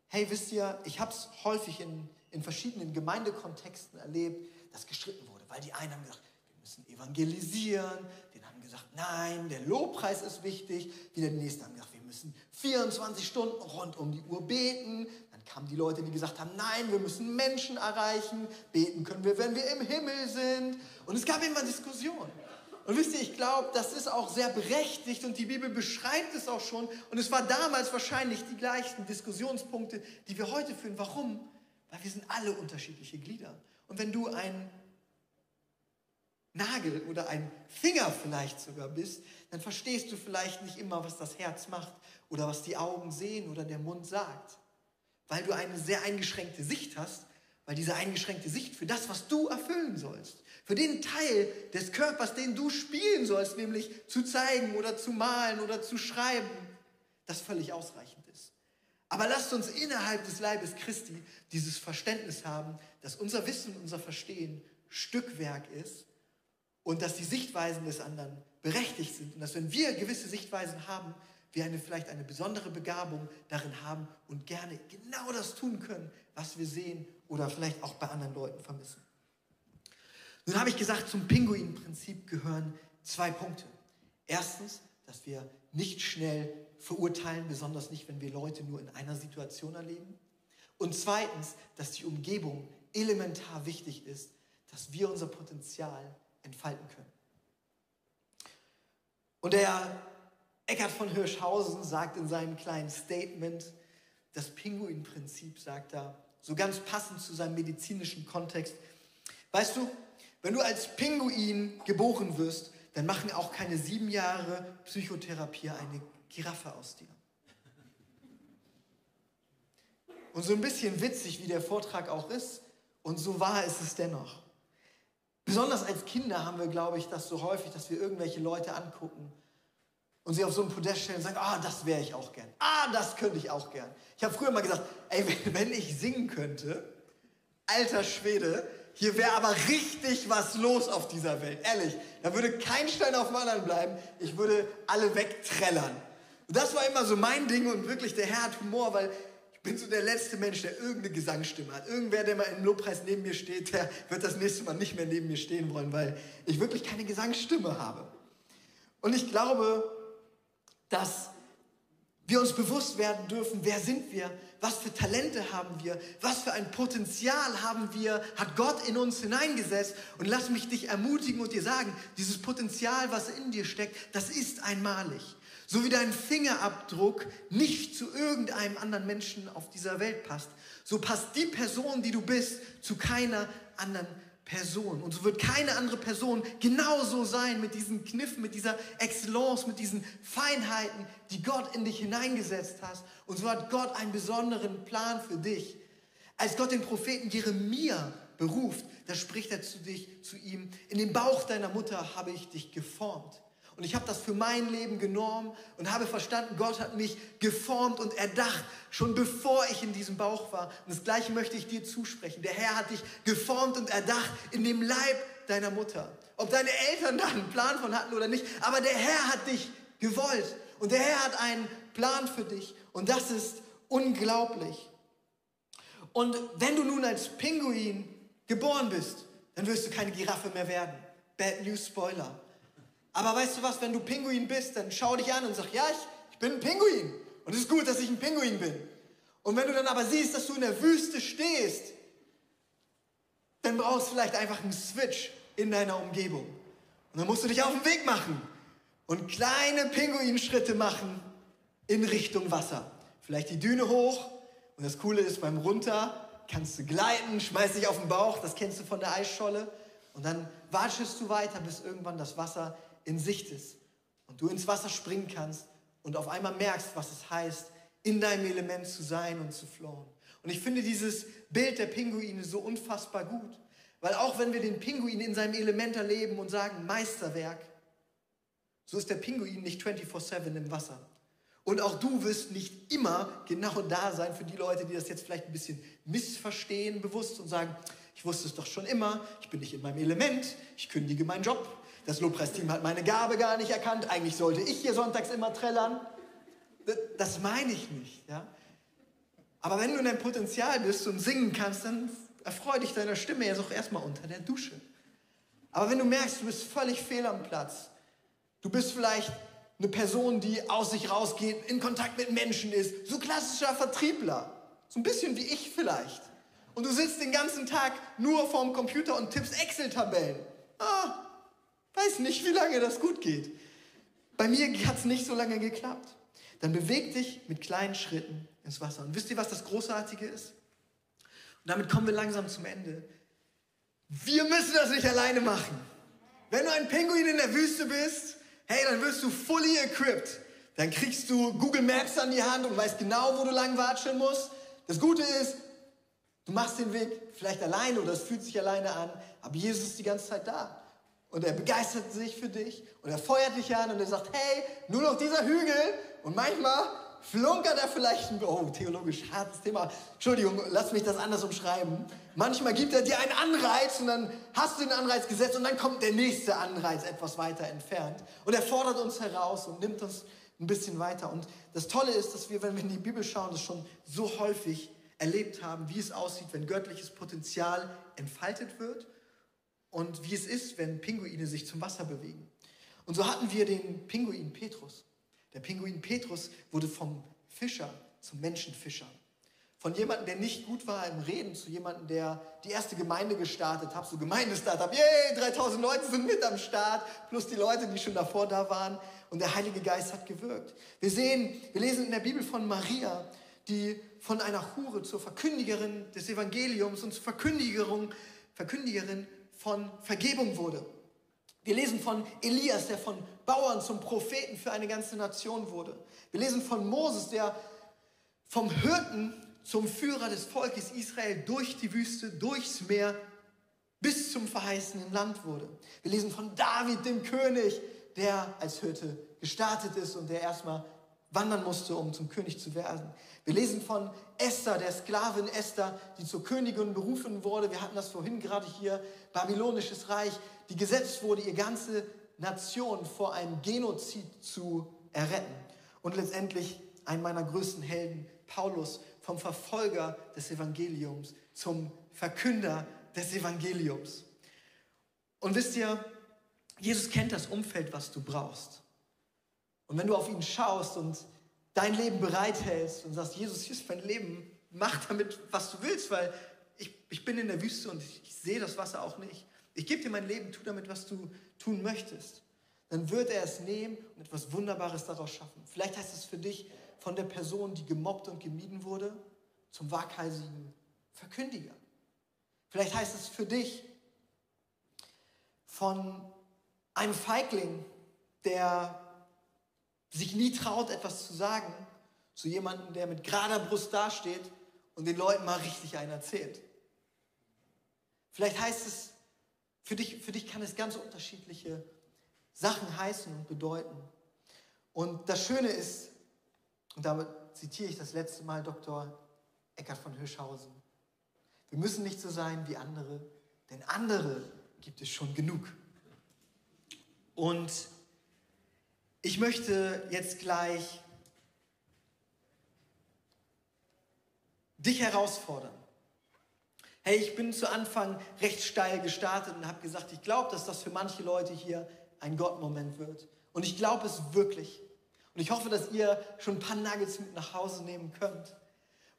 Hey, wisst ihr, ich habe es häufig in, in verschiedenen Gemeindekontexten erlebt, dass gestritten wurde, weil die einen haben gesagt, wir müssen evangelisieren, den haben gesagt, nein, der Lobpreis ist wichtig, wieder die nächsten haben gesagt, wir müssen 24 Stunden rund um die Uhr beten, dann kamen die Leute, die gesagt haben, nein, wir müssen Menschen erreichen, beten können wir, wenn wir im Himmel sind. Und es gab immer Diskussionen. Und wisst ihr, ich glaube, das ist auch sehr berechtigt und die Bibel beschreibt es auch schon. Und es war damals wahrscheinlich die gleichen Diskussionspunkte, die wir heute führen. Warum? Weil wir sind alle unterschiedliche Glieder. Und wenn du ein Nagel oder ein Finger vielleicht sogar bist, dann verstehst du vielleicht nicht immer, was das Herz macht oder was die Augen sehen oder der Mund sagt. Weil du eine sehr eingeschränkte Sicht hast, weil diese eingeschränkte Sicht für das, was du erfüllen sollst, für den Teil des Körpers, den du spielen sollst, nämlich zu zeigen oder zu malen oder zu schreiben, das völlig ausreichend ist. Aber lasst uns innerhalb des Leibes Christi dieses Verständnis haben, dass unser Wissen, unser Verstehen Stückwerk ist und dass die Sichtweisen des anderen berechtigt sind und dass wenn wir gewisse Sichtweisen haben, wir eine, vielleicht eine besondere Begabung darin haben und gerne genau das tun können, was wir sehen oder vielleicht auch bei anderen Leuten vermissen. Nun habe ich gesagt, zum Pinguin-Prinzip gehören zwei Punkte. Erstens, dass wir nicht schnell verurteilen, besonders nicht, wenn wir Leute nur in einer Situation erleben. Und zweitens, dass die Umgebung elementar wichtig ist, dass wir unser Potenzial entfalten können. Und der Eckhard von Hirschhausen sagt in seinem kleinen Statement, das Pinguin-Prinzip sagt da, so ganz passend zu seinem medizinischen Kontext, weißt du, wenn du als Pinguin geboren wirst, dann machen auch keine sieben Jahre Psychotherapie eine Giraffe aus dir. Und so ein bisschen witzig, wie der Vortrag auch ist, und so wahr ist es dennoch. Besonders als Kinder haben wir, glaube ich, das so häufig, dass wir irgendwelche Leute angucken und sie auf so ein Podest stellen und sagen, ah, das wäre ich auch gern. Ah, das könnte ich auch gern. Ich habe früher mal gesagt, ey, (laughs) wenn ich singen könnte, alter Schwede, hier wäre aber richtig was los auf dieser Welt. Ehrlich, da würde kein Stein auf dem anderen bleiben. Ich würde alle wegträllern. Und das war immer so mein Ding und wirklich der Herr hat Humor, weil ich bin so der letzte Mensch, der irgendeine Gesangsstimme hat. Irgendwer, der mal im Lobpreis neben mir steht, der wird das nächste Mal nicht mehr neben mir stehen wollen, weil ich wirklich keine Gesangsstimme habe. Und ich glaube, dass wir uns bewusst werden dürfen, wer sind wir, was für Talente haben wir, was für ein Potenzial haben wir, hat Gott in uns hineingesetzt. Und lass mich dich ermutigen und dir sagen, dieses Potenzial, was in dir steckt, das ist einmalig. So wie dein Fingerabdruck nicht zu irgendeinem anderen Menschen auf dieser Welt passt, so passt die Person, die du bist, zu keiner anderen Person. Person. Und so wird keine andere Person genauso sein mit diesen Kniffen, mit dieser Excellence, mit diesen Feinheiten, die Gott in dich hineingesetzt hat. Und so hat Gott einen besonderen Plan für dich. Als Gott den Propheten Jeremia beruft, da spricht er zu dich, zu ihm, in den Bauch deiner Mutter habe ich dich geformt. Und ich habe das für mein Leben genommen und habe verstanden, Gott hat mich geformt und erdacht, schon bevor ich in diesem Bauch war. Und das Gleiche möchte ich dir zusprechen. Der Herr hat dich geformt und erdacht in dem Leib deiner Mutter. Ob deine Eltern da einen Plan von hatten oder nicht, aber der Herr hat dich gewollt. Und der Herr hat einen Plan für dich. Und das ist unglaublich. Und wenn du nun als Pinguin geboren bist, dann wirst du keine Giraffe mehr werden. Bad News Spoiler. Aber weißt du was, wenn du Pinguin bist, dann schau dich an und sag, ja, ich, ich bin ein Pinguin. Und es ist gut, dass ich ein Pinguin bin. Und wenn du dann aber siehst, dass du in der Wüste stehst, dann brauchst du vielleicht einfach einen Switch in deiner Umgebung. Und dann musst du dich auf den Weg machen und kleine Pinguinschritte machen in Richtung Wasser. Vielleicht die Düne hoch. Und das Coole ist, beim Runter kannst du gleiten, schmeißt dich auf den Bauch, das kennst du von der Eisscholle. Und dann watschest du weiter, bis irgendwann das Wasser in Sicht ist und du ins Wasser springen kannst und auf einmal merkst, was es heißt, in deinem Element zu sein und zu flowen. Und ich finde dieses Bild der Pinguine so unfassbar gut, weil auch wenn wir den Pinguin in seinem Element erleben und sagen Meisterwerk, so ist der Pinguin nicht 24/7 im Wasser. Und auch du wirst nicht immer genau da sein für die Leute, die das jetzt vielleicht ein bisschen missverstehen, bewusst und sagen, ich wusste es doch schon immer, ich bin nicht in meinem Element, ich kündige meinen Job, das Lobpreisteam hat meine Gabe gar nicht erkannt. Eigentlich sollte ich hier sonntags immer trällern. Das meine ich nicht. Ja? Aber wenn du in deinem Potenzial bist und singen kannst, dann erfreue dich deiner Stimme jetzt auch erstmal unter der Dusche. Aber wenn du merkst, du bist völlig fehl am Platz, du bist vielleicht eine Person, die aus sich rausgeht, in Kontakt mit Menschen ist, so klassischer Vertriebler. So ein bisschen wie ich vielleicht. Und du sitzt den ganzen Tag nur vorm Computer und tippst Excel-Tabellen. Ah, weiß nicht, wie lange das gut geht. Bei mir hat es nicht so lange geklappt. Dann beweg dich mit kleinen Schritten ins Wasser. Und wisst ihr, was das Großartige ist? Und damit kommen wir langsam zum Ende. Wir müssen das nicht alleine machen. Wenn du ein Pinguin in der Wüste bist, hey, dann wirst du fully equipped. Dann kriegst du Google Maps an die Hand und weißt genau, wo du lang watscheln musst. Das Gute ist, du machst den Weg vielleicht alleine oder es fühlt sich alleine an, aber Jesus ist die ganze Zeit da. Und er begeistert sich für dich und er feuert dich an und er sagt, hey, nur noch dieser Hügel. Und manchmal flunkert er vielleicht ein, oh, theologisch hartes Thema. Entschuldigung, lass mich das anders umschreiben. Manchmal gibt er dir einen Anreiz und dann hast du den Anreiz gesetzt und dann kommt der nächste Anreiz etwas weiter entfernt. Und er fordert uns heraus und nimmt uns ein bisschen weiter. Und das Tolle ist, dass wir, wenn wir in die Bibel schauen, das schon so häufig erlebt haben, wie es aussieht, wenn göttliches Potenzial entfaltet wird und wie es ist, wenn Pinguine sich zum Wasser bewegen. Und so hatten wir den Pinguin Petrus. Der Pinguin Petrus wurde vom Fischer zum Menschenfischer. Von jemandem, der nicht gut war im Reden, zu jemandem, der die erste Gemeinde gestartet hat, so Gemeindestartup, yay, 3000 Leute sind mit am Start, plus die Leute, die schon davor da waren. Und der Heilige Geist hat gewirkt. Wir sehen, wir lesen in der Bibel von Maria, die von einer Hure zur Verkündigerin des Evangeliums und zur Verkündigerin, Verkündigerin von Vergebung wurde. Wir lesen von Elias, der von Bauern zum Propheten für eine ganze Nation wurde. Wir lesen von Moses, der vom Hirten zum Führer des Volkes Israel durch die Wüste, durchs Meer bis zum verheißenen Land wurde. Wir lesen von David, dem König, der als Hirte gestartet ist und der erstmal wandern musste, um zum König zu werden. Wir lesen von Esther, der Sklavin Esther, die zur Königin berufen wurde. Wir hatten das vorhin gerade hier, babylonisches Reich, die gesetzt wurde, ihr ganze Nation vor einem Genozid zu erretten. Und letztendlich ein meiner größten Helden, Paulus, vom Verfolger des Evangeliums zum Verkünder des Evangeliums. Und wisst ihr, Jesus kennt das Umfeld, was du brauchst. Und wenn du auf ihn schaust und dein Leben bereithältst und sagst, Jesus, hier ist mein Leben, mach damit, was du willst, weil ich, ich bin in der Wüste und ich, ich sehe das Wasser auch nicht. Ich gebe dir mein Leben, tu damit, was du tun möchtest. Dann wird er es nehmen und etwas Wunderbares daraus schaffen. Vielleicht heißt es für dich, von der Person, die gemobbt und gemieden wurde, zum waghalsigen Verkündiger. Vielleicht heißt es für dich von einem Feigling, der sich nie traut, etwas zu sagen, zu jemandem, der mit gerader Brust dasteht und den Leuten mal richtig einen erzählt. Vielleicht heißt es, für dich, für dich kann es ganz unterschiedliche Sachen heißen und bedeuten. Und das Schöne ist, und damit zitiere ich das letzte Mal Dr. Eckhard von Hirschhausen, wir müssen nicht so sein wie andere, denn andere gibt es schon genug. Und ich möchte jetzt gleich dich herausfordern. Hey, ich bin zu Anfang recht steil gestartet und habe gesagt, ich glaube, dass das für manche Leute hier ein Gottmoment wird. Und ich glaube es wirklich. Und ich hoffe, dass ihr schon ein paar Nuggets mit nach Hause nehmen könnt.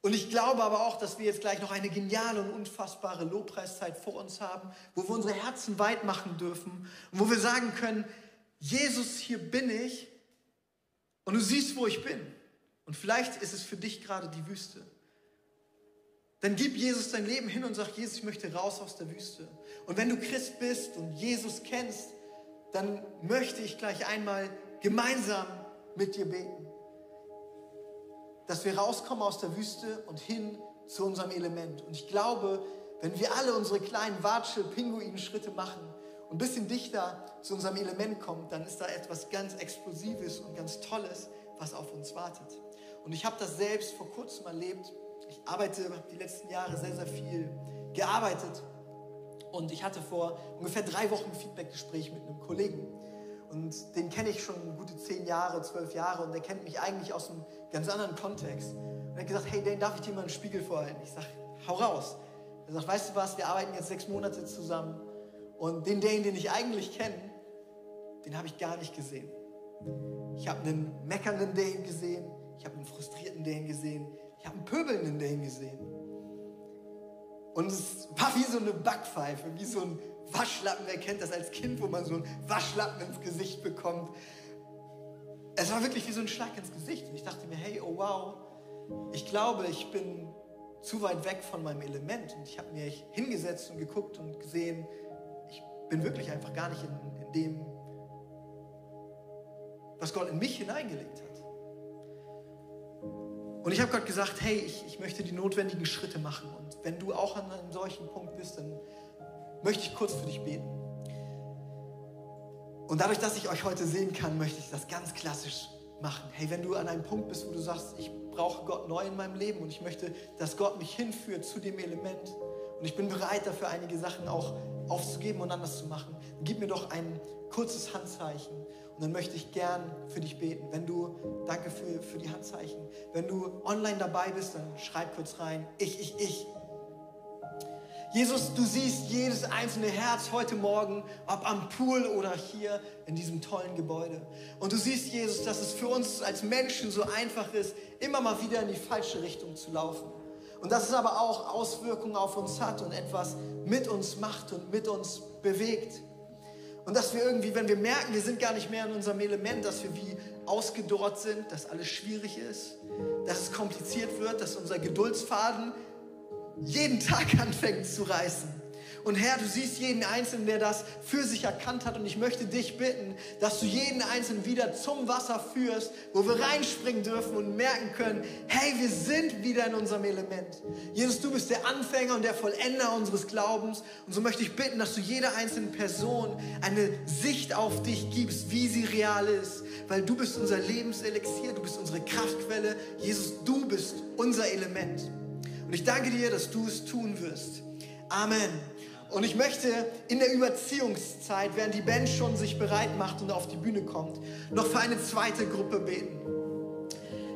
Und ich glaube aber auch, dass wir jetzt gleich noch eine geniale und unfassbare Lobpreiszeit vor uns haben, wo wir unsere Herzen weit machen dürfen und wo wir sagen können, Jesus, hier bin ich und du siehst, wo ich bin. Und vielleicht ist es für dich gerade die Wüste. Dann gib Jesus dein Leben hin und sag, Jesus, ich möchte raus aus der Wüste. Und wenn du Christ bist und Jesus kennst, dann möchte ich gleich einmal gemeinsam mit dir beten. Dass wir rauskommen aus der Wüste und hin zu unserem Element. Und ich glaube, wenn wir alle unsere kleinen Watschel-Pinguin-Schritte machen ein bisschen dichter zu unserem Element kommen, dann ist da etwas ganz Explosives und ganz Tolles, was auf uns wartet. Und ich habe das selbst vor kurzem erlebt. Ich arbeite, die letzten Jahre sehr, sehr viel gearbeitet. Und ich hatte vor ungefähr drei Wochen ein Feedbackgespräch mit einem Kollegen. Und den kenne ich schon gute zehn Jahre, zwölf Jahre und der kennt mich eigentlich aus einem ganz anderen Kontext. Und er hat gesagt, hey, Dan, darf ich dir mal einen Spiegel vorhalten? Ich sage, hau raus. Er sagt, weißt du was, wir arbeiten jetzt sechs Monate zusammen und den Dane, den ich eigentlich kenne, den habe ich gar nicht gesehen. Ich habe einen meckernden Dane gesehen, ich habe einen frustrierten Dane gesehen, Ich habe einen pöbelnden Dane gesehen. Und es war wie so eine Backpfeife, wie so ein Waschlappen. Wer kennt das als Kind, wo man so einen Waschlappen ins Gesicht bekommt? Es war wirklich wie so ein Schlag ins Gesicht. Und ich dachte mir, hey, oh wow, ich glaube, ich bin zu weit weg von meinem Element. Und ich habe mir hingesetzt und geguckt und gesehen, bin wirklich einfach gar nicht in, in dem, was Gott in mich hineingelegt hat. Und ich habe Gott gesagt, hey, ich, ich möchte die notwendigen Schritte machen. Und wenn du auch an einem solchen Punkt bist, dann möchte ich kurz für dich beten. Und dadurch, dass ich euch heute sehen kann, möchte ich das ganz klassisch machen. Hey, wenn du an einem Punkt bist, wo du sagst, ich brauche Gott neu in meinem Leben und ich möchte, dass Gott mich hinführt zu dem Element und ich bin bereit dafür, einige Sachen auch aufzugeben und anders zu machen, gib mir doch ein kurzes Handzeichen und dann möchte ich gern für dich beten. Wenn du, danke für, für die Handzeichen, wenn du online dabei bist, dann schreib kurz rein, ich, ich, ich. Jesus, du siehst jedes einzelne Herz heute Morgen, ob am Pool oder hier in diesem tollen Gebäude. Und du siehst, Jesus, dass es für uns als Menschen so einfach ist, immer mal wieder in die falsche Richtung zu laufen. Und dass es aber auch Auswirkungen auf uns hat und etwas mit uns macht und mit uns bewegt. Und dass wir irgendwie, wenn wir merken, wir sind gar nicht mehr in unserem Element, dass wir wie ausgedorrt sind, dass alles schwierig ist, dass es kompliziert wird, dass unser Geduldsfaden jeden (laughs) Tag anfängt zu reißen. Und Herr, du siehst jeden Einzelnen, der das für sich erkannt hat. Und ich möchte dich bitten, dass du jeden Einzelnen wieder zum Wasser führst, wo wir reinspringen dürfen und merken können, hey, wir sind wieder in unserem Element. Jesus, du bist der Anfänger und der Vollender unseres Glaubens. Und so möchte ich bitten, dass du jeder einzelnen Person eine Sicht auf dich gibst, wie sie real ist. Weil du bist unser Lebenselixier, du bist unsere Kraftquelle. Jesus, du bist unser Element. Und ich danke dir, dass du es tun wirst. Amen. Und ich möchte in der Überziehungszeit, während die Band schon sich bereit macht und auf die Bühne kommt, noch für eine zweite Gruppe beten.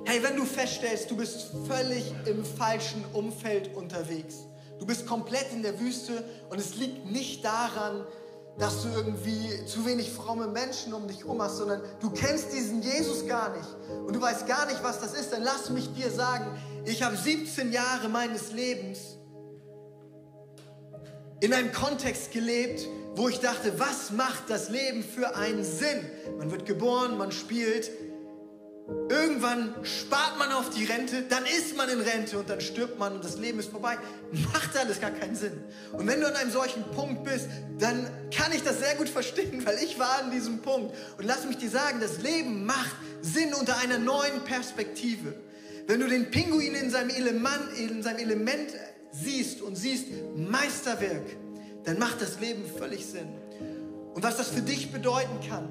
Hey, wenn du feststellst, du bist völlig im falschen Umfeld unterwegs, du bist komplett in der Wüste und es liegt nicht daran, dass du irgendwie zu wenig fromme Menschen um dich herum hast, sondern du kennst diesen Jesus gar nicht und du weißt gar nicht, was das ist, dann lass mich dir sagen, ich habe 17 Jahre meines Lebens in einem Kontext gelebt, wo ich dachte, was macht das Leben für einen Sinn? Man wird geboren, man spielt, irgendwann spart man auf die Rente, dann ist man in Rente und dann stirbt man und das Leben ist vorbei. Macht alles gar keinen Sinn. Und wenn du an einem solchen Punkt bist, dann kann ich das sehr gut verstehen, weil ich war an diesem Punkt. Und lass mich dir sagen, das Leben macht Sinn unter einer neuen Perspektive. Wenn du den Pinguin in seinem Element, in seinem Element siehst und siehst Meisterwerk, dann macht das Leben völlig Sinn. Und was das für dich bedeuten kann,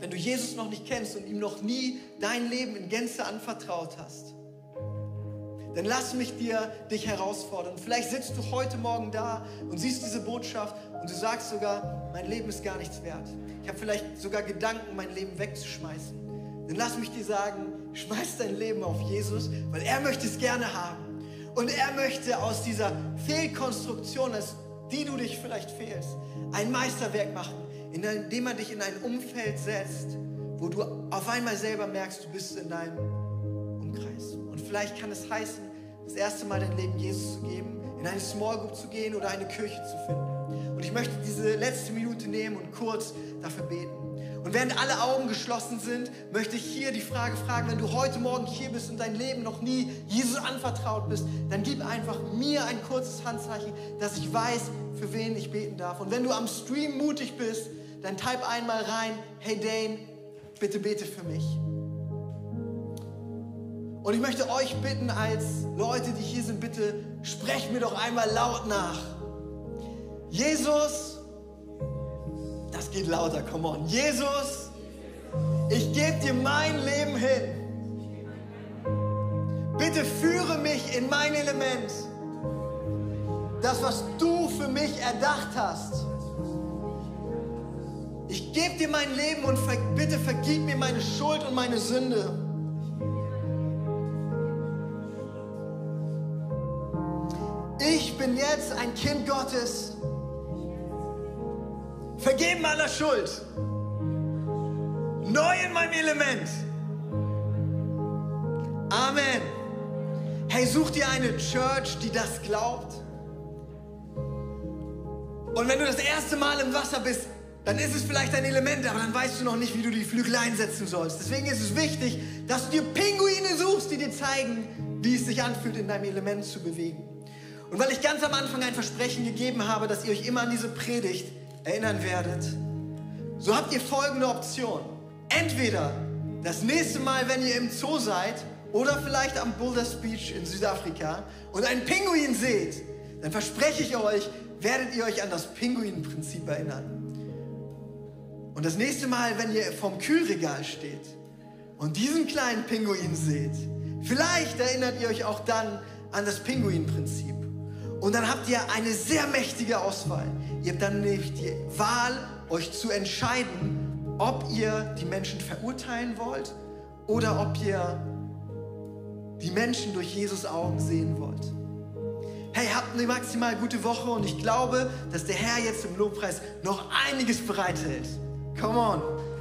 wenn du Jesus noch nicht kennst und ihm noch nie dein Leben in Gänze anvertraut hast, dann lass mich dir dich herausfordern. Vielleicht sitzt du heute Morgen da und siehst diese Botschaft und du sagst sogar, mein Leben ist gar nichts wert. Ich habe vielleicht sogar Gedanken, mein Leben wegzuschmeißen. Dann lass mich dir sagen, schmeiß dein Leben auf Jesus, weil er möchte es gerne haben. Und er möchte aus dieser Fehlkonstruktion, als die du dich vielleicht fehlst, ein Meisterwerk machen, indem er dich in ein Umfeld setzt, wo du auf einmal selber merkst, du bist in deinem Umkreis. Und vielleicht kann es heißen, das erste Mal dein Leben Jesus zu geben, in eine Small Group zu gehen oder eine Kirche zu finden. Und ich möchte diese letzte Minute nehmen und kurz dafür beten. Und während alle Augen geschlossen sind, möchte ich hier die Frage fragen, wenn du heute Morgen hier bist und dein Leben noch nie Jesus anvertraut bist, dann gib einfach mir ein kurzes Handzeichen, dass ich weiß, für wen ich beten darf. Und wenn du am Stream mutig bist, dann type einmal rein, hey Dane, bitte bete für mich. Und ich möchte euch bitten, als Leute, die hier sind, bitte sprecht mir doch einmal laut nach. Jesus, das geht lauter, come on. Jesus, ich gebe dir mein Leben hin. Bitte führe mich in mein Element. Das, was du für mich erdacht hast. Ich gebe dir mein Leben und ver bitte vergib mir meine Schuld und meine Sünde. Ich bin jetzt ein Kind Gottes Vergeben aller Schuld. Neu in meinem Element. Amen. such dir eine Church, die das glaubt. Und wenn du das erste Mal im Wasser bist, dann ist es vielleicht ein Element, aber dann weißt du noch nicht, wie du die Flügel einsetzen sollst. Deswegen ist es wichtig, dass du dir Pinguine suchst, die dir zeigen, wie es sich anfühlt, in deinem Element zu bewegen. Und weil ich ganz am Anfang ein Versprechen gegeben habe, dass ihr euch immer an diese Predigt erinnern werdet, so habt ihr folgende Option. Entweder das nächste Mal, wenn ihr im Zoo seid oder vielleicht am Boulder Beach in Südafrika und einen Pinguin seht, dann verspreche ich euch, werdet ihr euch an das Pinguinprinzip erinnern. Und das nächste Mal, wenn ihr vorm Kühlregal steht und diesen kleinen Pinguin seht, vielleicht erinnert ihr euch auch dann an das Pinguinprinzip. Und dann habt ihr eine sehr mächtige Auswahl. Ihr habt dann nämlich die Wahl, euch zu entscheiden, ob ihr die Menschen verurteilen wollt oder ob ihr die Menschen durch Jesus Augen sehen wollt. Hey, habt eine maximal gute Woche und ich glaube, dass der Herr jetzt im Lobpreis noch einiges bereithält. Come on.